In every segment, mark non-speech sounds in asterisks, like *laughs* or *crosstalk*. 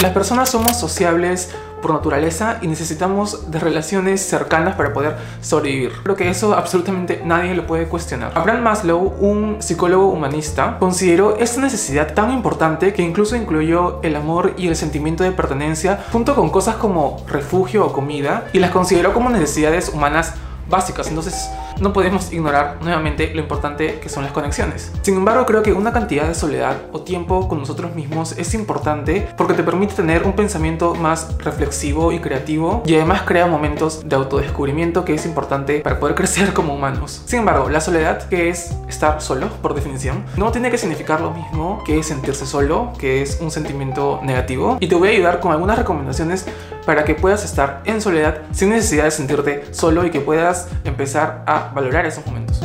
Las personas somos sociables por naturaleza y necesitamos de relaciones cercanas para poder sobrevivir. Creo que eso absolutamente nadie lo puede cuestionar. Abraham Maslow, un psicólogo humanista, consideró esta necesidad tan importante que incluso incluyó el amor y el sentimiento de pertenencia junto con cosas como refugio o comida y las consideró como necesidades humanas básicas. Entonces, no podemos ignorar nuevamente lo importante que son las conexiones. Sin embargo, creo que una cantidad de soledad o tiempo con nosotros mismos es importante porque te permite tener un pensamiento más reflexivo y creativo y además crea momentos de autodescubrimiento que es importante para poder crecer como humanos. Sin embargo, la soledad, que es estar solo por definición, no tiene que significar lo mismo que sentirse solo, que es un sentimiento negativo. Y te voy a ayudar con algunas recomendaciones para que puedas estar en soledad sin necesidad de sentirte solo y que puedas empezar a valorar esos momentos.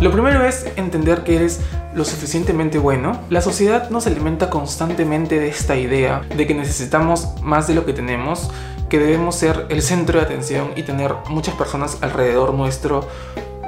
Lo primero es entender que eres lo suficientemente bueno. La sociedad nos alimenta constantemente de esta idea de que necesitamos más de lo que tenemos, que debemos ser el centro de atención y tener muchas personas alrededor nuestro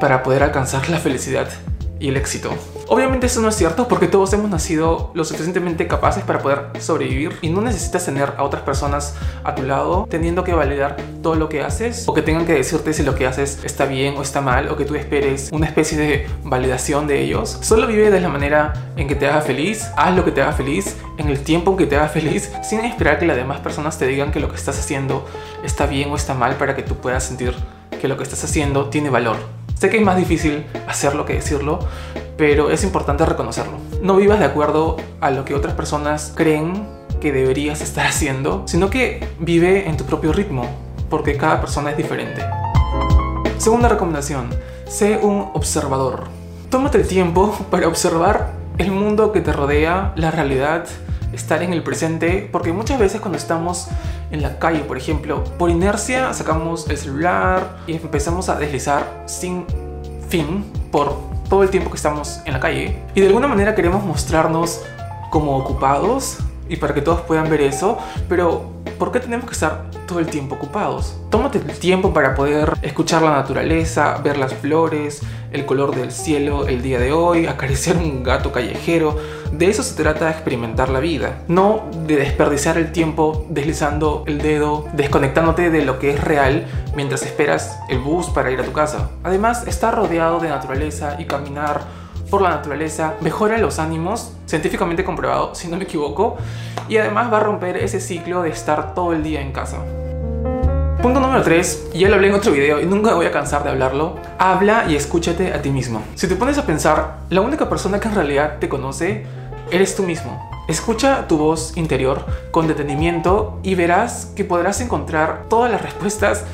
para poder alcanzar la felicidad y el éxito. Obviamente eso no es cierto porque todos hemos nacido lo suficientemente capaces para poder sobrevivir y no necesitas tener a otras personas a tu lado teniendo que validar todo lo que haces o que tengan que decirte si lo que haces está bien o está mal o que tú esperes una especie de validación de ellos. Solo vive de la manera en que te haga feliz, haz lo que te haga feliz, en el tiempo en que te haga feliz, sin esperar que las demás personas te digan que lo que estás haciendo está bien o está mal para que tú puedas sentir que lo que estás haciendo tiene valor. Sé que es más difícil hacerlo que decirlo, pero es importante reconocerlo. No vivas de acuerdo a lo que otras personas creen que deberías estar haciendo, sino que vive en tu propio ritmo, porque cada persona es diferente. Segunda recomendación, sé un observador. Tómate el tiempo *laughs* para observar el mundo que te rodea, la realidad, estar en el presente, porque muchas veces cuando estamos en la calle, por ejemplo, por inercia sacamos el celular y empezamos a deslizar sin fin por todo el tiempo que estamos en la calle. Y de alguna manera queremos mostrarnos como ocupados y para que todos puedan ver eso, pero ¿por qué tenemos que estar todo el tiempo ocupados? Tómate el tiempo para poder escuchar la naturaleza, ver las flores, el color del cielo el día de hoy, *laughs* acariciar un gato callejero. De eso se trata experimentar la vida, no de desperdiciar el tiempo deslizando el dedo, desconectándote de lo que es real mientras esperas el bus para ir a tu casa. Además, estar rodeado de naturaleza y caminar por la naturaleza mejora los ánimos, científicamente comprobado, si no me equivoco, y además va a romper ese ciclo de estar todo el día en casa. Punto número 3, y ya lo hablé en otro video y nunca voy a cansar de hablarlo, habla y escúchate a ti mismo. Si te pones a pensar, la única persona que en realidad te conoce eres tú mismo. Escucha tu voz interior con detenimiento y verás que podrás encontrar todas las respuestas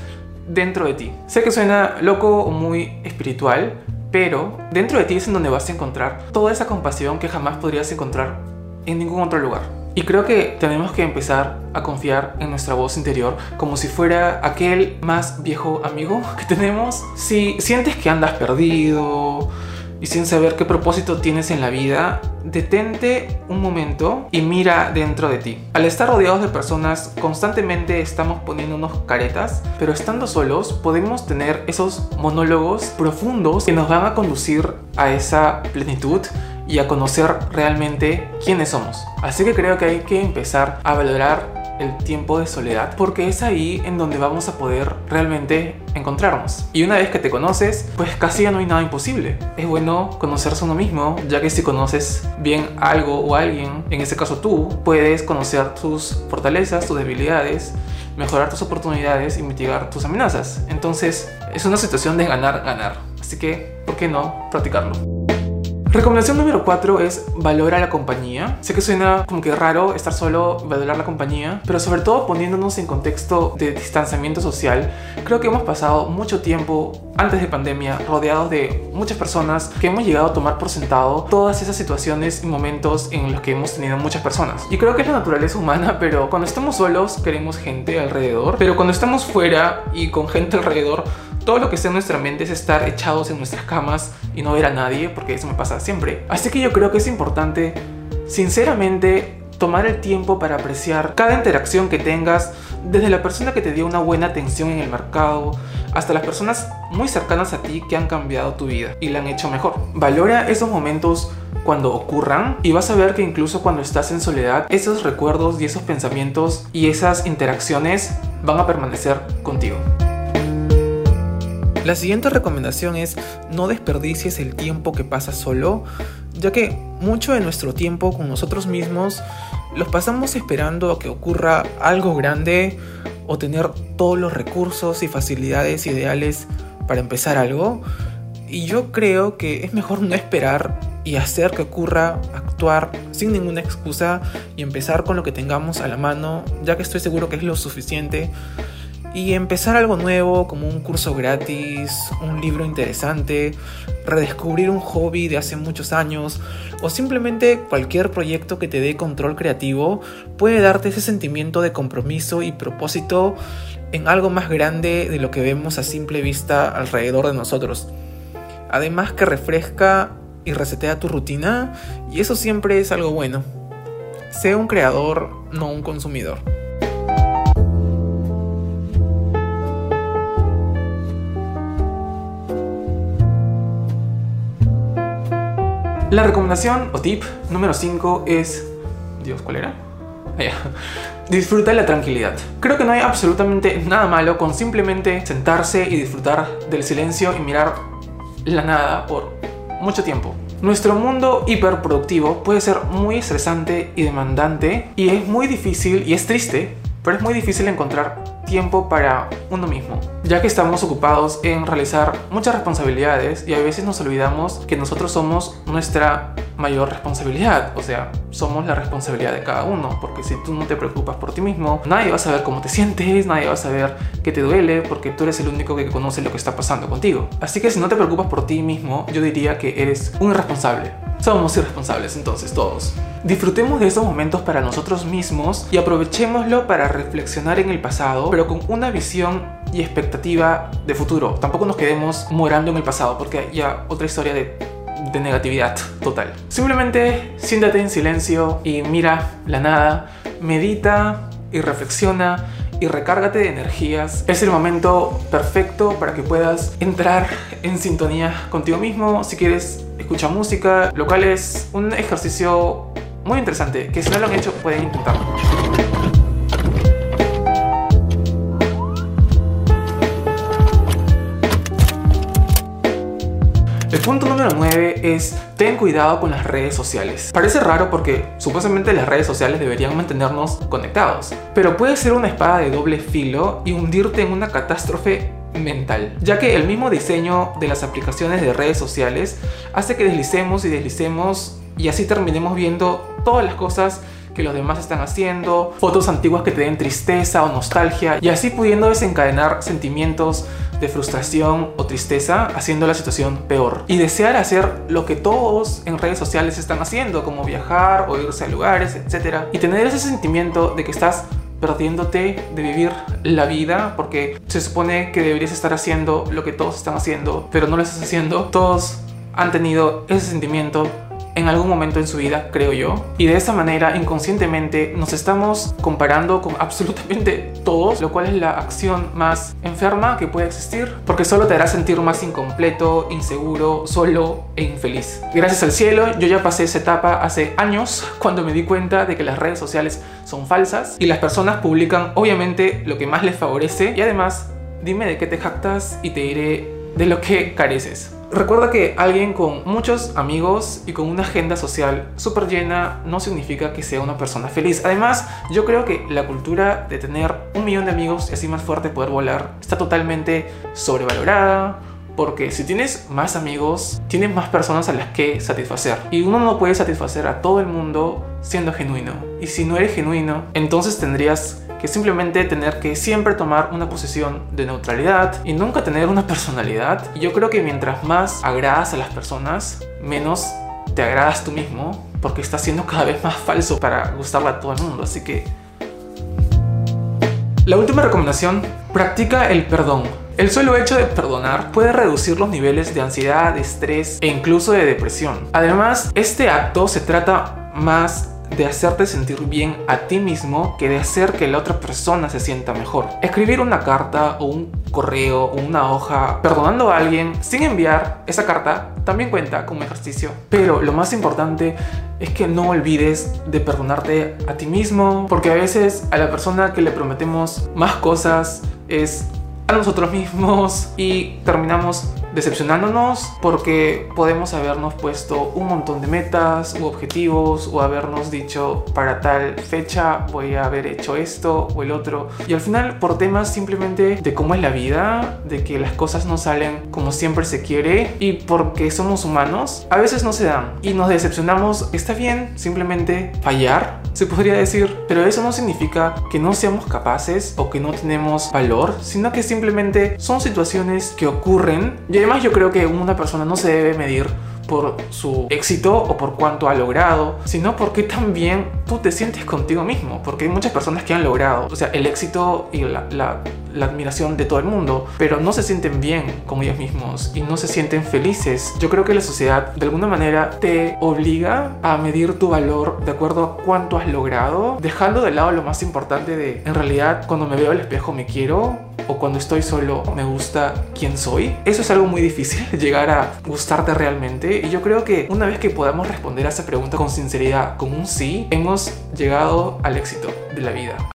dentro de ti. Sé que suena loco o muy espiritual, pero dentro de ti es en donde vas a encontrar toda esa compasión que jamás podrías encontrar en ningún otro lugar. Y creo que tenemos que empezar a confiar en nuestra voz interior como si fuera aquel más viejo amigo *laughs* que tenemos. Si sientes que andas perdido, y sin saber qué propósito tienes en la vida, detente un momento y mira dentro de ti. Al estar rodeados de personas, constantemente estamos poniéndonos caretas, pero estando solos podemos tener esos monólogos profundos que nos van a conducir a esa plenitud y a conocer realmente quiénes somos. Así que creo que hay que empezar a valorar el tiempo de soledad, porque es ahí en donde vamos a poder realmente encontrarnos. Y una vez que te conoces, pues casi ya no hay nada imposible. Es bueno conocerse uno mismo, ya que si conoces bien algo o alguien, en este caso tú, puedes conocer tus fortalezas, tus debilidades, mejorar tus oportunidades y mitigar tus amenazas. Entonces, es una situación de ganar, ganar. Así que, ¿por qué no practicarlo? Recomendación número 4 es valorar la compañía. Sé que suena como que raro estar solo, valorar la compañía, pero sobre todo poniéndonos en contexto de distanciamiento social, creo que hemos pasado mucho tiempo antes de pandemia rodeados de muchas personas que hemos llegado a tomar por sentado todas esas situaciones y momentos en los que hemos tenido muchas personas. Y creo que es la naturaleza humana, pero cuando estamos solos queremos gente alrededor, pero cuando estamos fuera y con gente alrededor, todo lo que está en nuestra mente es estar echados en nuestras camas y no ver a nadie, porque eso me pasa siempre. Así que yo creo que es importante, sinceramente, tomar el tiempo para apreciar cada interacción que tengas, desde la persona que te dio una buena atención en el mercado, hasta las personas muy cercanas a ti que han cambiado tu vida y la han hecho mejor. Valora esos momentos cuando ocurran y vas a ver que incluso cuando estás en soledad, esos recuerdos y esos pensamientos y esas interacciones van a permanecer contigo. La siguiente recomendación es no desperdicies el tiempo que pasas solo, ya que mucho de nuestro tiempo con nosotros mismos los pasamos esperando a que ocurra algo grande o tener todos los recursos y facilidades ideales para empezar algo. Y yo creo que es mejor no esperar y hacer que ocurra, actuar sin ninguna excusa y empezar con lo que tengamos a la mano, ya que estoy seguro que es lo suficiente y empezar algo nuevo como un curso gratis, un libro interesante, redescubrir un hobby de hace muchos años o simplemente cualquier proyecto que te dé control creativo puede darte ese sentimiento de compromiso y propósito en algo más grande de lo que vemos a simple vista alrededor de nosotros. Además que refresca y resetea tu rutina y eso siempre es algo bueno. Sea un creador, no un consumidor. La recomendación o tip número 5 es... Dios, ¿cuál era? *laughs* Disfruta de la tranquilidad. Creo que no hay absolutamente nada malo con simplemente sentarse y disfrutar del silencio y mirar la nada por mucho tiempo. Nuestro mundo hiperproductivo puede ser muy estresante y demandante y es muy difícil y es triste, pero es muy difícil encontrar tiempo para uno mismo, ya que estamos ocupados en realizar muchas responsabilidades y a veces nos olvidamos que nosotros somos nuestra mayor responsabilidad, o sea, somos la responsabilidad de cada uno, porque si tú no te preocupas por ti mismo, nadie va a saber cómo te sientes, nadie va a saber qué te duele, porque tú eres el único que conoce lo que está pasando contigo. Así que si no te preocupas por ti mismo, yo diría que eres un irresponsable. Somos irresponsables entonces todos. Disfrutemos de esos momentos para nosotros mismos y aprovechémoslo para reflexionar en el pasado, pero con una visión y expectativa de futuro. Tampoco nos quedemos morando en el pasado, porque ya otra historia de, de negatividad total. Simplemente siéntate en silencio y mira la nada, medita y reflexiona y recárgate de energías. Es el momento perfecto para que puedas entrar en sintonía contigo mismo. Si quieres, escucha música, lo cual es un ejercicio muy interesante, que si no lo han hecho pueden intentarlo. Punto número 9 es ten cuidado con las redes sociales. Parece raro porque supuestamente las redes sociales deberían mantenernos conectados, pero puede ser una espada de doble filo y hundirte en una catástrofe mental, ya que el mismo diseño de las aplicaciones de redes sociales hace que deslicemos y deslicemos y así terminemos viendo todas las cosas que los demás están haciendo, fotos antiguas que te den tristeza o nostalgia y así pudiendo desencadenar sentimientos de frustración o tristeza, haciendo la situación peor. Y desear hacer lo que todos en redes sociales están haciendo, como viajar o irse a lugares, etc. Y tener ese sentimiento de que estás perdiéndote de vivir la vida porque se supone que deberías estar haciendo lo que todos están haciendo, pero no lo estás haciendo. Todos han tenido ese sentimiento en algún momento en su vida, creo yo. Y de esa manera, inconscientemente, nos estamos comparando con *laughs* absolutamente todos, lo cual es la acción más enferma que puede existir, porque solo te hará sentir más incompleto, inseguro, solo e infeliz. Gracias al cielo, yo ya pasé esa etapa hace años, *laughs* cuando me di cuenta de que las redes sociales son falsas y las personas publican obviamente lo que más les favorece y además, dime de qué te jactas y te diré de lo que careces. Recuerda que alguien con muchos amigos y con una agenda social súper llena no significa que sea una persona feliz. Además, yo creo que la cultura de tener un millón de amigos y así más fuerte poder volar está totalmente sobrevalorada. Porque si tienes más amigos, tienes más personas a las que satisfacer. Y uno no puede satisfacer a todo el mundo siendo genuino. Y si no eres genuino, entonces tendrías que simplemente tener que siempre tomar una posición de neutralidad y nunca tener una personalidad. Y yo creo que mientras más agradas a las personas, menos te agradas tú mismo, porque estás siendo cada vez más falso para gustarle a todo el mundo. Así que... La última recomendación, practica el perdón. El solo hecho de perdonar puede reducir los niveles de ansiedad, de estrés e incluso de depresión. Además, este acto se trata más de hacerte sentir bien a ti mismo que de hacer que la otra persona se sienta mejor. Escribir una carta o un correo o una hoja perdonando a alguien sin enviar esa carta también cuenta como ejercicio. Pero lo más importante es que no olvides de perdonarte a ti mismo, porque a veces a la persona que le prometemos más cosas es a nosotros mismos y terminamos decepcionándonos porque podemos habernos puesto un montón de metas u objetivos o habernos dicho para tal fecha voy a haber hecho esto o el otro y al final por temas simplemente de cómo es la vida, de que las cosas no salen como siempre se quiere y porque somos humanos, a veces no se dan y nos decepcionamos, está bien simplemente fallar, se podría decir, pero eso no significa que no seamos capaces o que no tenemos valor, sino que simplemente son situaciones que ocurren y además yo creo que una persona no se debe medir por su éxito o por cuánto ha logrado, sino porque también tú te sientes contigo mismo, porque hay muchas personas que han logrado, o sea, el éxito y la, la, la admiración de todo el mundo, pero no se sienten bien con ellos mismos y no se sienten felices. Yo creo que la sociedad de alguna manera te obliga a medir tu valor de acuerdo a cuánto has logrado, dejando de lado lo más importante de, en realidad, cuando me veo al espejo me quiero, o cuando estoy solo me gusta quién soy. Eso es algo muy difícil, *laughs* llegar a gustarte realmente. Y yo creo que una vez que podamos responder a esa pregunta con sinceridad, con un sí, hemos llegado al éxito de la vida.